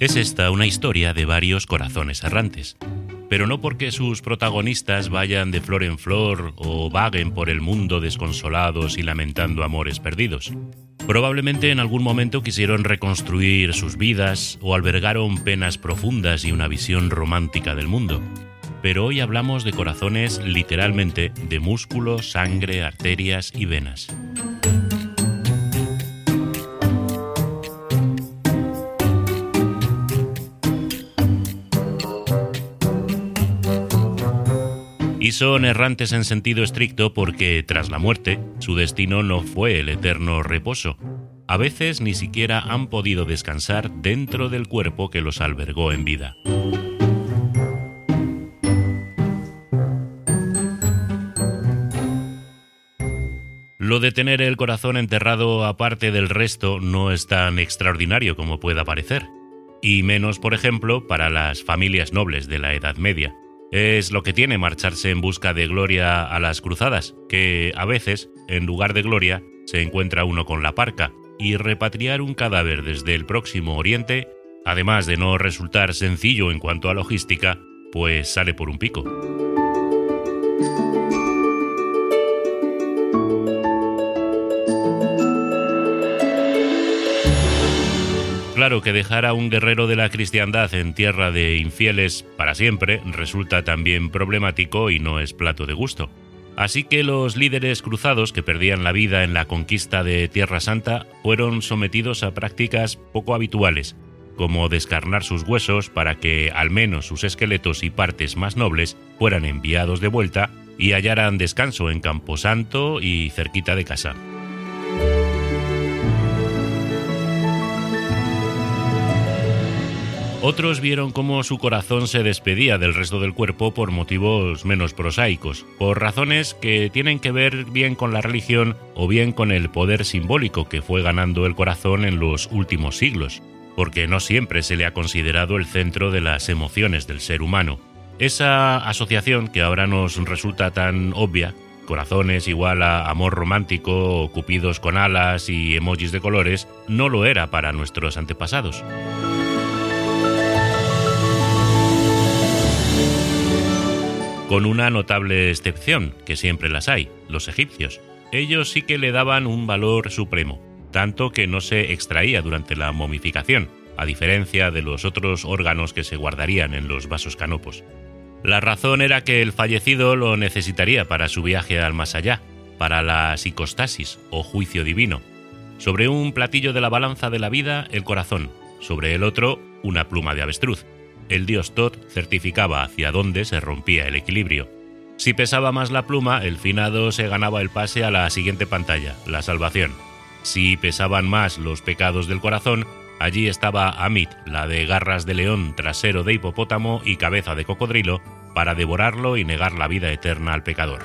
Es esta una historia de varios corazones errantes, pero no porque sus protagonistas vayan de flor en flor o vaguen por el mundo desconsolados y lamentando amores perdidos. Probablemente en algún momento quisieron reconstruir sus vidas o albergaron penas profundas y una visión romántica del mundo. Pero hoy hablamos de corazones literalmente de músculos, sangre, arterias y venas. Son errantes en sentido estricto porque, tras la muerte, su destino no fue el eterno reposo. A veces ni siquiera han podido descansar dentro del cuerpo que los albergó en vida. Lo de tener el corazón enterrado aparte del resto no es tan extraordinario como pueda parecer, y menos, por ejemplo, para las familias nobles de la Edad Media. Es lo que tiene marcharse en busca de gloria a las cruzadas, que a veces, en lugar de gloria, se encuentra uno con la parca, y repatriar un cadáver desde el próximo Oriente, además de no resultar sencillo en cuanto a logística, pues sale por un pico. Claro que dejar a un guerrero de la cristiandad en tierra de infieles para siempre resulta también problemático y no es plato de gusto. Así que los líderes cruzados que perdían la vida en la conquista de Tierra Santa fueron sometidos a prácticas poco habituales, como descarnar sus huesos para que al menos sus esqueletos y partes más nobles fueran enviados de vuelta y hallaran descanso en Camposanto y cerquita de casa. Otros vieron cómo su corazón se despedía del resto del cuerpo por motivos menos prosaicos, por razones que tienen que ver bien con la religión o bien con el poder simbólico que fue ganando el corazón en los últimos siglos, porque no siempre se le ha considerado el centro de las emociones del ser humano. Esa asociación que ahora nos resulta tan obvia, corazones igual a amor romántico, cupidos con alas y emojis de colores, no lo era para nuestros antepasados. Con una notable excepción, que siempre las hay, los egipcios. Ellos sí que le daban un valor supremo, tanto que no se extraía durante la momificación, a diferencia de los otros órganos que se guardarían en los vasos canopos. La razón era que el fallecido lo necesitaría para su viaje al más allá, para la psicostasis o juicio divino. Sobre un platillo de la balanza de la vida, el corazón, sobre el otro, una pluma de avestruz el dios Tot certificaba hacia dónde se rompía el equilibrio. Si pesaba más la pluma, el finado se ganaba el pase a la siguiente pantalla, la salvación. Si pesaban más los pecados del corazón, allí estaba Amit, la de garras de león, trasero de hipopótamo y cabeza de cocodrilo, para devorarlo y negar la vida eterna al pecador.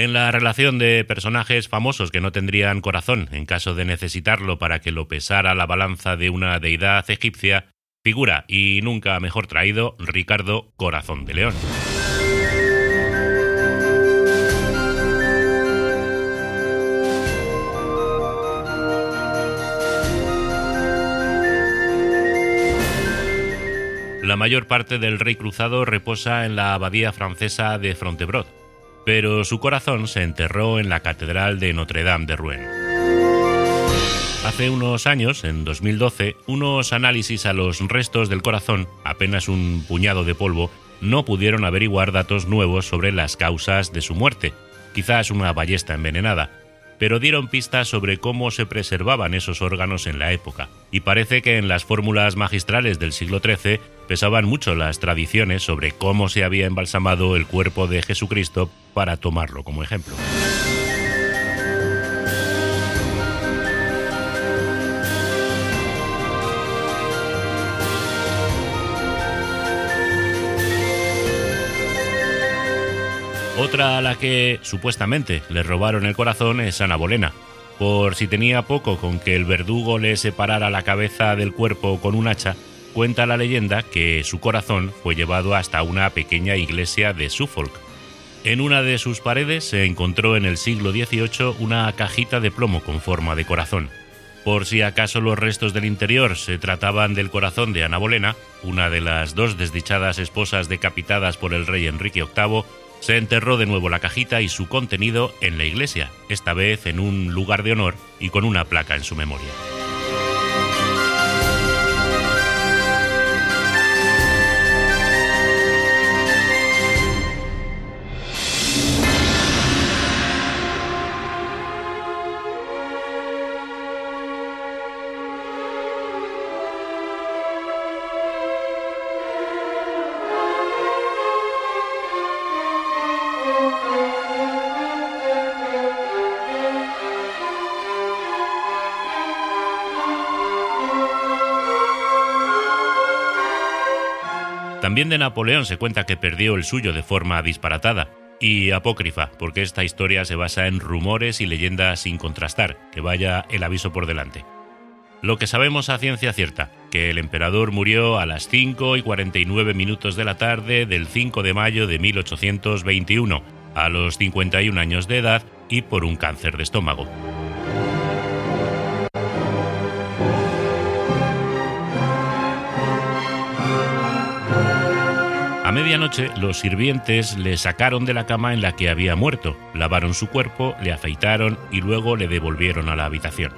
En la relación de personajes famosos que no tendrían corazón en caso de necesitarlo para que lo pesara la balanza de una deidad egipcia, figura, y nunca mejor traído, Ricardo Corazón de León. La mayor parte del rey cruzado reposa en la abadía francesa de Frontebrod, pero su corazón se enterró en la Catedral de Notre Dame de Rouen. Hace unos años, en 2012, unos análisis a los restos del corazón, apenas un puñado de polvo, no pudieron averiguar datos nuevos sobre las causas de su muerte, quizás una ballesta envenenada, pero dieron pistas sobre cómo se preservaban esos órganos en la época, y parece que en las fórmulas magistrales del siglo XIII pesaban mucho las tradiciones sobre cómo se había embalsamado el cuerpo de Jesucristo para tomarlo como ejemplo. Otra a la que supuestamente le robaron el corazón es Ana Bolena. Por si tenía poco con que el verdugo le separara la cabeza del cuerpo con un hacha, cuenta la leyenda que su corazón fue llevado hasta una pequeña iglesia de Suffolk. En una de sus paredes se encontró en el siglo XVIII una cajita de plomo con forma de corazón. Por si acaso los restos del interior se trataban del corazón de Ana Bolena, una de las dos desdichadas esposas decapitadas por el rey Enrique VIII, se enterró de nuevo la cajita y su contenido en la iglesia, esta vez en un lugar de honor y con una placa en su memoria. También de Napoleón se cuenta que perdió el suyo de forma disparatada y apócrifa, porque esta historia se basa en rumores y leyendas sin contrastar, que vaya el aviso por delante. Lo que sabemos a ciencia cierta, que el emperador murió a las 5 y 49 minutos de la tarde del 5 de mayo de 1821, a los 51 años de edad y por un cáncer de estómago. Medianoche los sirvientes le sacaron de la cama en la que había muerto, lavaron su cuerpo, le afeitaron y luego le devolvieron a la habitación.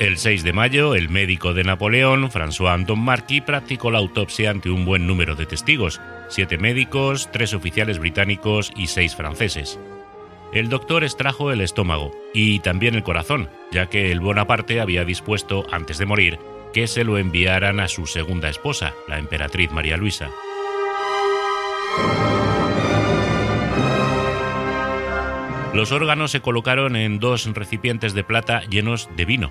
El 6 de mayo, el médico de Napoleón, François Anton Marquis, practicó la autopsia ante un buen número de testigos, siete médicos, tres oficiales británicos y seis franceses. El doctor extrajo el estómago y también el corazón, ya que el Bonaparte había dispuesto, antes de morir, que se lo enviaran a su segunda esposa, la emperatriz María Luisa. Los órganos se colocaron en dos recipientes de plata llenos de vino.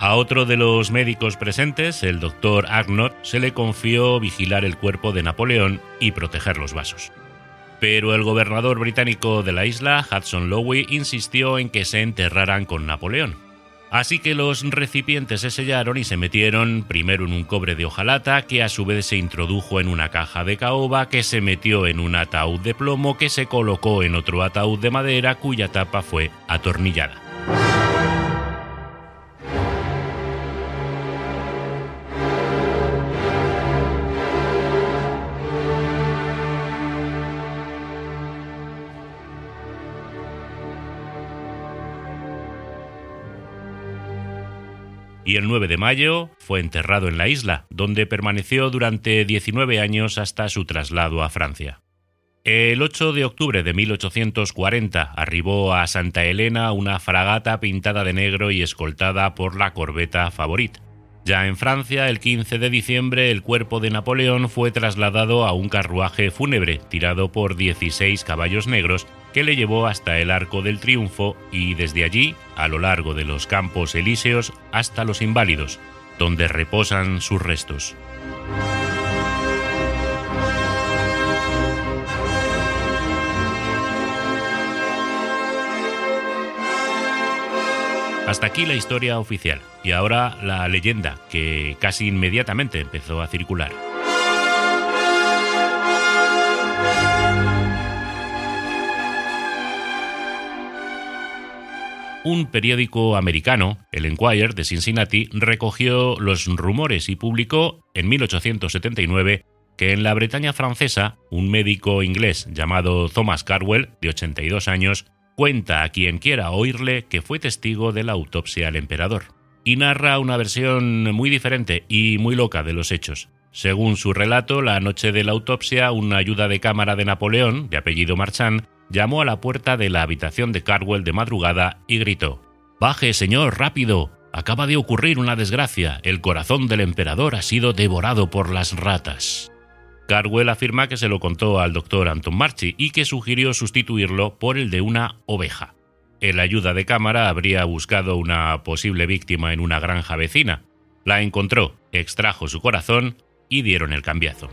A otro de los médicos presentes, el doctor Agnot, se le confió vigilar el cuerpo de Napoleón y proteger los vasos. Pero el gobernador británico de la isla, Hudson Lowe, insistió en que se enterraran con Napoleón. Así que los recipientes se sellaron y se metieron primero en un cobre de hojalata que a su vez se introdujo en una caja de caoba que se metió en un ataúd de plomo que se colocó en otro ataúd de madera cuya tapa fue atornillada. Y el 9 de mayo fue enterrado en la isla, donde permaneció durante 19 años hasta su traslado a Francia. El 8 de octubre de 1840 arribó a Santa Elena una fragata pintada de negro y escoltada por la corbeta Favorit. Ya en Francia, el 15 de diciembre, el cuerpo de Napoleón fue trasladado a un carruaje fúnebre tirado por 16 caballos negros que le llevó hasta el Arco del Triunfo y desde allí, a lo largo de los Campos Elíseos, hasta los Inválidos, donde reposan sus restos. Hasta aquí la historia oficial y ahora la leyenda que casi inmediatamente empezó a circular. Un periódico americano, el Enquirer de Cincinnati, recogió los rumores y publicó en 1879 que en la Bretaña francesa, un médico inglés llamado Thomas Carwell, de 82 años, cuenta a quien quiera oírle que fue testigo de la autopsia al emperador. Y narra una versión muy diferente y muy loca de los hechos. Según su relato, la noche de la autopsia, una ayuda de cámara de Napoleón, de apellido Marchand, llamó a la puerta de la habitación de Carwell de madrugada y gritó Baje, señor, rápido. Acaba de ocurrir una desgracia. El corazón del emperador ha sido devorado por las ratas. Carwell afirma que se lo contó al doctor Anton Marchi y que sugirió sustituirlo por el de una oveja. El ayuda de cámara habría buscado una posible víctima en una granja vecina. La encontró, extrajo su corazón y dieron el cambiazo.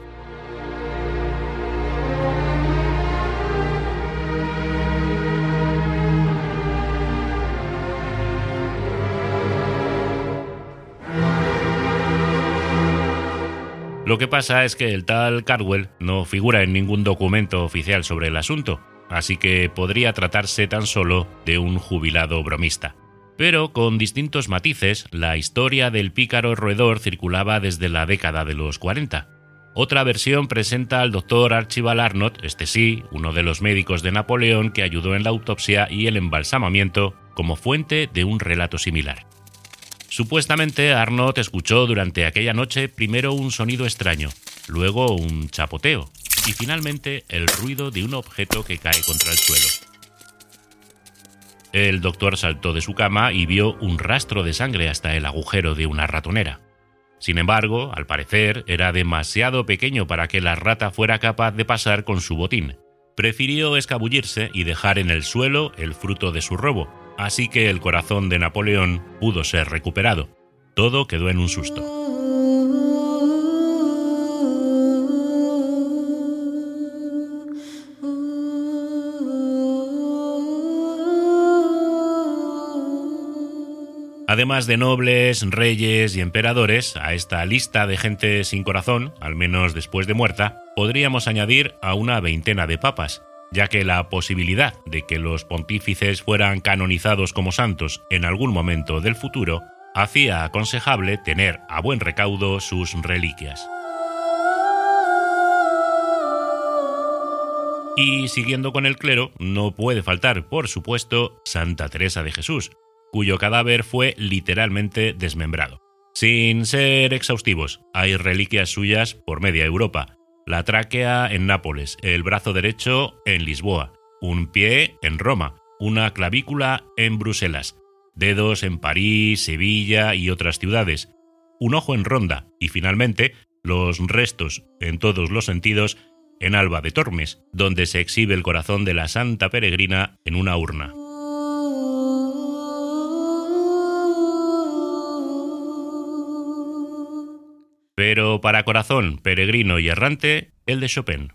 Lo que pasa es que el tal Cardwell no figura en ningún documento oficial sobre el asunto, así que podría tratarse tan solo de un jubilado bromista. Pero con distintos matices, la historia del pícaro roedor circulaba desde la década de los 40. Otra versión presenta al doctor Archibald Arnott, este sí, uno de los médicos de Napoleón que ayudó en la autopsia y el embalsamamiento, como fuente de un relato similar. Supuestamente Arnott escuchó durante aquella noche primero un sonido extraño, luego un chapoteo y finalmente el ruido de un objeto que cae contra el suelo. El doctor saltó de su cama y vio un rastro de sangre hasta el agujero de una ratonera. Sin embargo, al parecer, era demasiado pequeño para que la rata fuera capaz de pasar con su botín. Prefirió escabullirse y dejar en el suelo el fruto de su robo, así que el corazón de Napoleón pudo ser recuperado. Todo quedó en un susto. Además de nobles, reyes y emperadores, a esta lista de gente sin corazón, al menos después de muerta, podríamos añadir a una veintena de papas, ya que la posibilidad de que los pontífices fueran canonizados como santos en algún momento del futuro hacía aconsejable tener a buen recaudo sus reliquias. Y siguiendo con el clero, no puede faltar, por supuesto, Santa Teresa de Jesús, cuyo cadáver fue literalmente desmembrado. Sin ser exhaustivos, hay reliquias suyas por media Europa, la tráquea en Nápoles, el brazo derecho en Lisboa, un pie en Roma, una clavícula en Bruselas, dedos en París, Sevilla y otras ciudades, un ojo en Ronda y finalmente los restos, en todos los sentidos, en Alba de Tormes, donde se exhibe el corazón de la Santa Peregrina en una urna. Pero para corazón peregrino y errante, el de Chopin.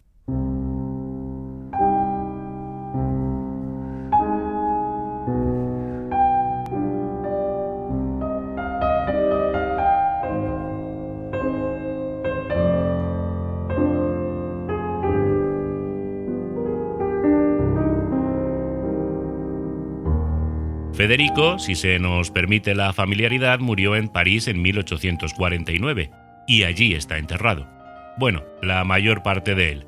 Federico, si se nos permite la familiaridad, murió en París en 1849 y allí está enterrado. Bueno, la mayor parte de él.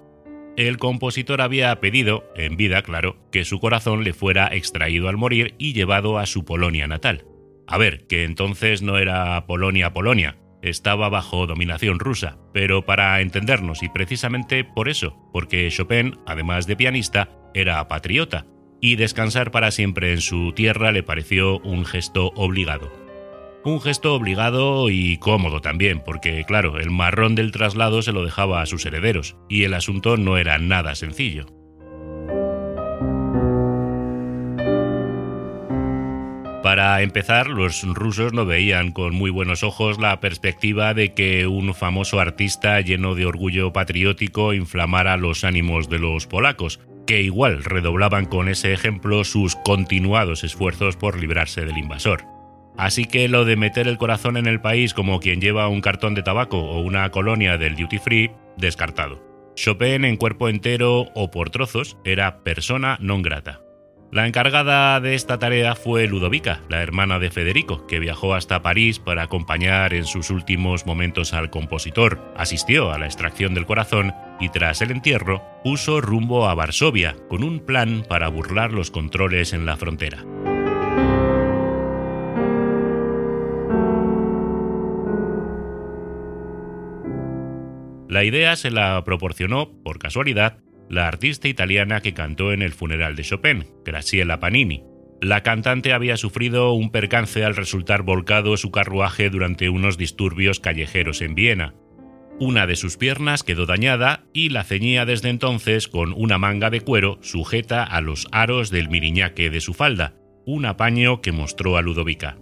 El compositor había pedido, en vida claro, que su corazón le fuera extraído al morir y llevado a su Polonia natal. A ver, que entonces no era Polonia Polonia, estaba bajo dominación rusa, pero para entendernos y precisamente por eso, porque Chopin, además de pianista, era patriota, y descansar para siempre en su tierra le pareció un gesto obligado. Un gesto obligado y cómodo también, porque claro, el marrón del traslado se lo dejaba a sus herederos, y el asunto no era nada sencillo. Para empezar, los rusos no veían con muy buenos ojos la perspectiva de que un famoso artista lleno de orgullo patriótico inflamara los ánimos de los polacos, que igual redoblaban con ese ejemplo sus continuados esfuerzos por librarse del invasor. Así que lo de meter el corazón en el país como quien lleva un cartón de tabaco o una colonia del duty free, descartado. Chopin en cuerpo entero o por trozos era persona non grata. La encargada de esta tarea fue Ludovica, la hermana de Federico, que viajó hasta París para acompañar en sus últimos momentos al compositor, asistió a la extracción del corazón y tras el entierro puso rumbo a Varsovia con un plan para burlar los controles en la frontera. La idea se la proporcionó, por casualidad, la artista italiana que cantó en el funeral de Chopin, Graciela Panini. La cantante había sufrido un percance al resultar volcado su carruaje durante unos disturbios callejeros en Viena. Una de sus piernas quedó dañada y la ceñía desde entonces con una manga de cuero sujeta a los aros del miriñaque de su falda, un apaño que mostró a Ludovica.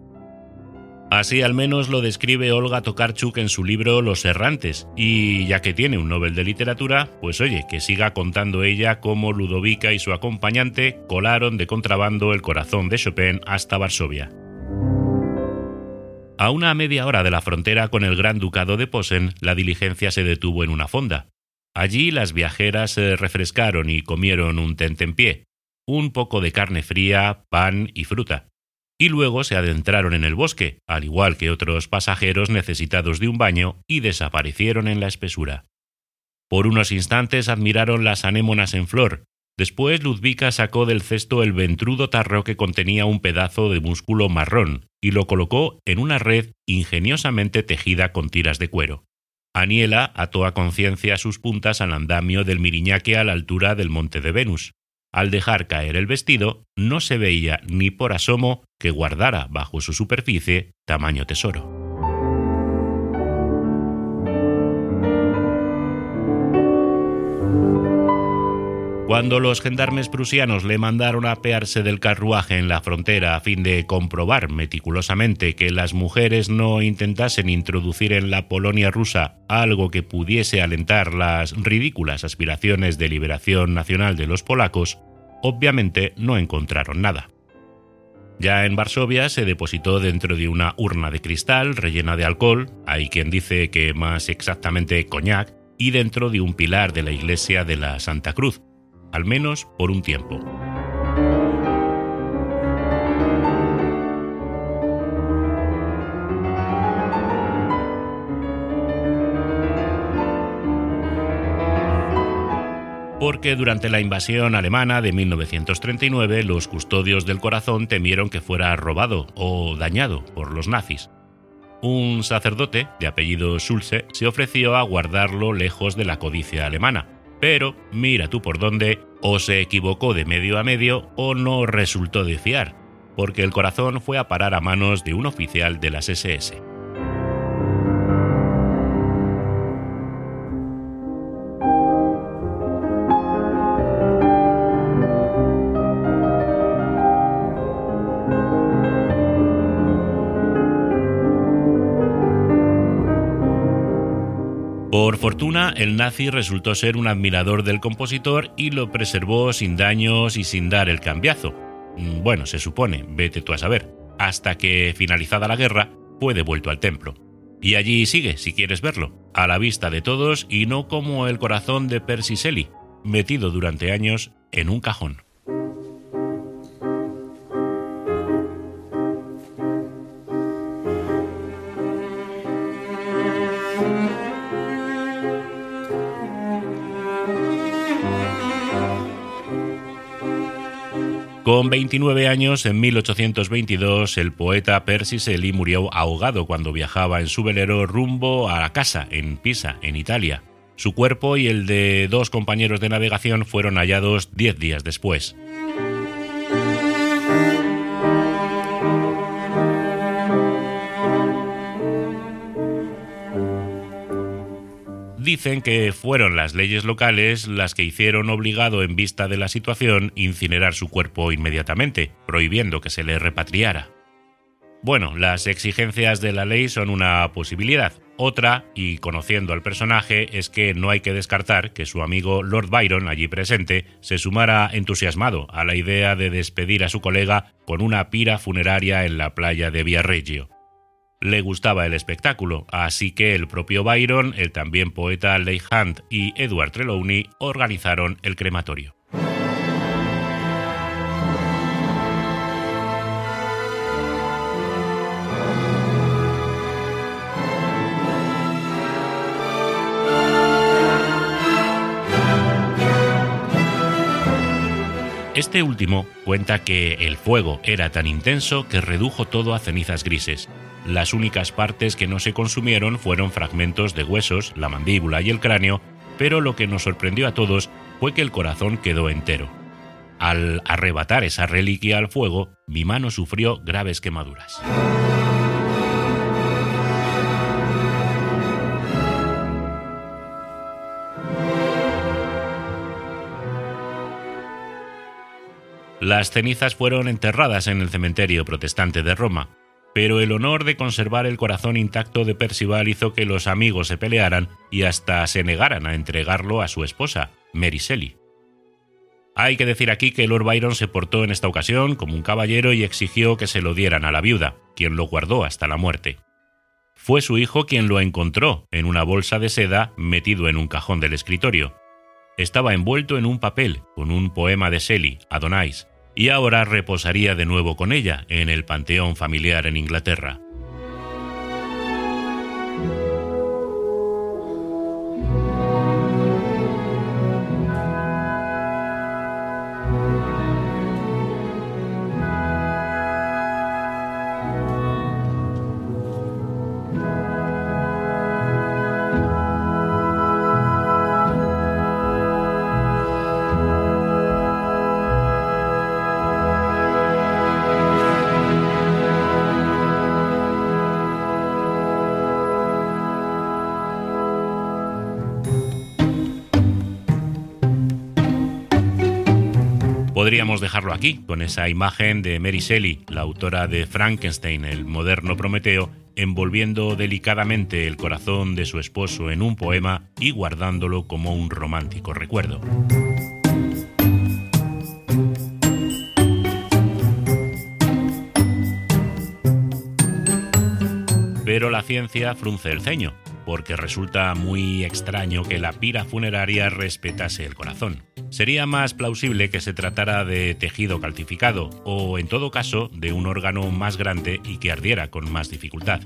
Así al menos lo describe Olga Tokarczuk en su libro Los Errantes, y ya que tiene un Nobel de Literatura, pues oye, que siga contando ella cómo Ludovica y su acompañante colaron de contrabando el corazón de Chopin hasta Varsovia. A una media hora de la frontera con el Gran Ducado de Posen, la diligencia se detuvo en una fonda. Allí las viajeras se refrescaron y comieron un tentempié, un poco de carne fría, pan y fruta y luego se adentraron en el bosque, al igual que otros pasajeros necesitados de un baño, y desaparecieron en la espesura. Por unos instantes admiraron las anémonas en flor. Después Ludvika sacó del cesto el ventrudo tarro que contenía un pedazo de músculo marrón y lo colocó en una red ingeniosamente tejida con tiras de cuero. Aniela ató a conciencia sus puntas al andamio del miriñaque a la altura del monte de Venus, al dejar caer el vestido, no se veía ni por asomo que guardara bajo su superficie tamaño tesoro. Cuando los gendarmes prusianos le mandaron apearse del carruaje en la frontera a fin de comprobar meticulosamente que las mujeres no intentasen introducir en la Polonia rusa algo que pudiese alentar las ridículas aspiraciones de liberación nacional de los polacos, obviamente no encontraron nada. Ya en Varsovia se depositó dentro de una urna de cristal rellena de alcohol, hay quien dice que más exactamente coñac, y dentro de un pilar de la iglesia de la Santa Cruz, al menos por un tiempo. Porque durante la invasión alemana de 1939 los custodios del corazón temieron que fuera robado o dañado por los nazis. Un sacerdote de apellido Schulze se ofreció a guardarlo lejos de la codicia alemana, pero mira tú por dónde, o se equivocó de medio a medio o no resultó de fiar, porque el corazón fue a parar a manos de un oficial de las SS. El nazi resultó ser un admirador del compositor y lo preservó sin daños y sin dar el cambiazo. Mm, bueno, se supone, vete tú a saber, hasta que, finalizada la guerra, fue devuelto al templo. Y allí sigue, si quieres verlo, a la vista de todos y no como el corazón de Percy Shelley, metido durante años en un cajón. Con 29 años, en 1822, el poeta Percy Shelley murió ahogado cuando viajaba en su velero rumbo a la casa en Pisa, en Italia. Su cuerpo y el de dos compañeros de navegación fueron hallados diez días después. Dicen que fueron las leyes locales las que hicieron obligado en vista de la situación incinerar su cuerpo inmediatamente, prohibiendo que se le repatriara. Bueno, las exigencias de la ley son una posibilidad. Otra, y conociendo al personaje, es que no hay que descartar que su amigo Lord Byron, allí presente, se sumara entusiasmado a la idea de despedir a su colega con una pira funeraria en la playa de Viareggio le gustaba el espectáculo, así que el propio Byron, el también poeta Leigh Hunt y Edward Trelawney organizaron el crematorio. Este último cuenta que el fuego era tan intenso que redujo todo a cenizas grises, las únicas partes que no se consumieron fueron fragmentos de huesos, la mandíbula y el cráneo, pero lo que nos sorprendió a todos fue que el corazón quedó entero. Al arrebatar esa reliquia al fuego, mi mano sufrió graves quemaduras. Las cenizas fueron enterradas en el cementerio protestante de Roma, pero el honor de conservar el corazón intacto de Percival hizo que los amigos se pelearan y hasta se negaran a entregarlo a su esposa, Mary Shelley. Hay que decir aquí que Lord Byron se portó en esta ocasión como un caballero y exigió que se lo dieran a la viuda, quien lo guardó hasta la muerte. Fue su hijo quien lo encontró en una bolsa de seda metido en un cajón del escritorio. Estaba envuelto en un papel con un poema de Shelley, Adonais, y ahora reposaría de nuevo con ella en el panteón familiar en Inglaterra. Podríamos dejarlo aquí, con esa imagen de Mary Shelley, la autora de Frankenstein, el moderno Prometeo, envolviendo delicadamente el corazón de su esposo en un poema y guardándolo como un romántico recuerdo. Pero la ciencia frunce el ceño, porque resulta muy extraño que la pira funeraria respetase el corazón. Sería más plausible que se tratara de tejido calcificado o, en todo caso, de un órgano más grande y que ardiera con más dificultad.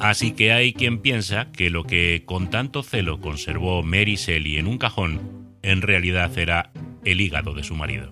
Así que hay quien piensa que lo que con tanto celo conservó Mary Shelley en un cajón, en realidad era el hígado de su marido.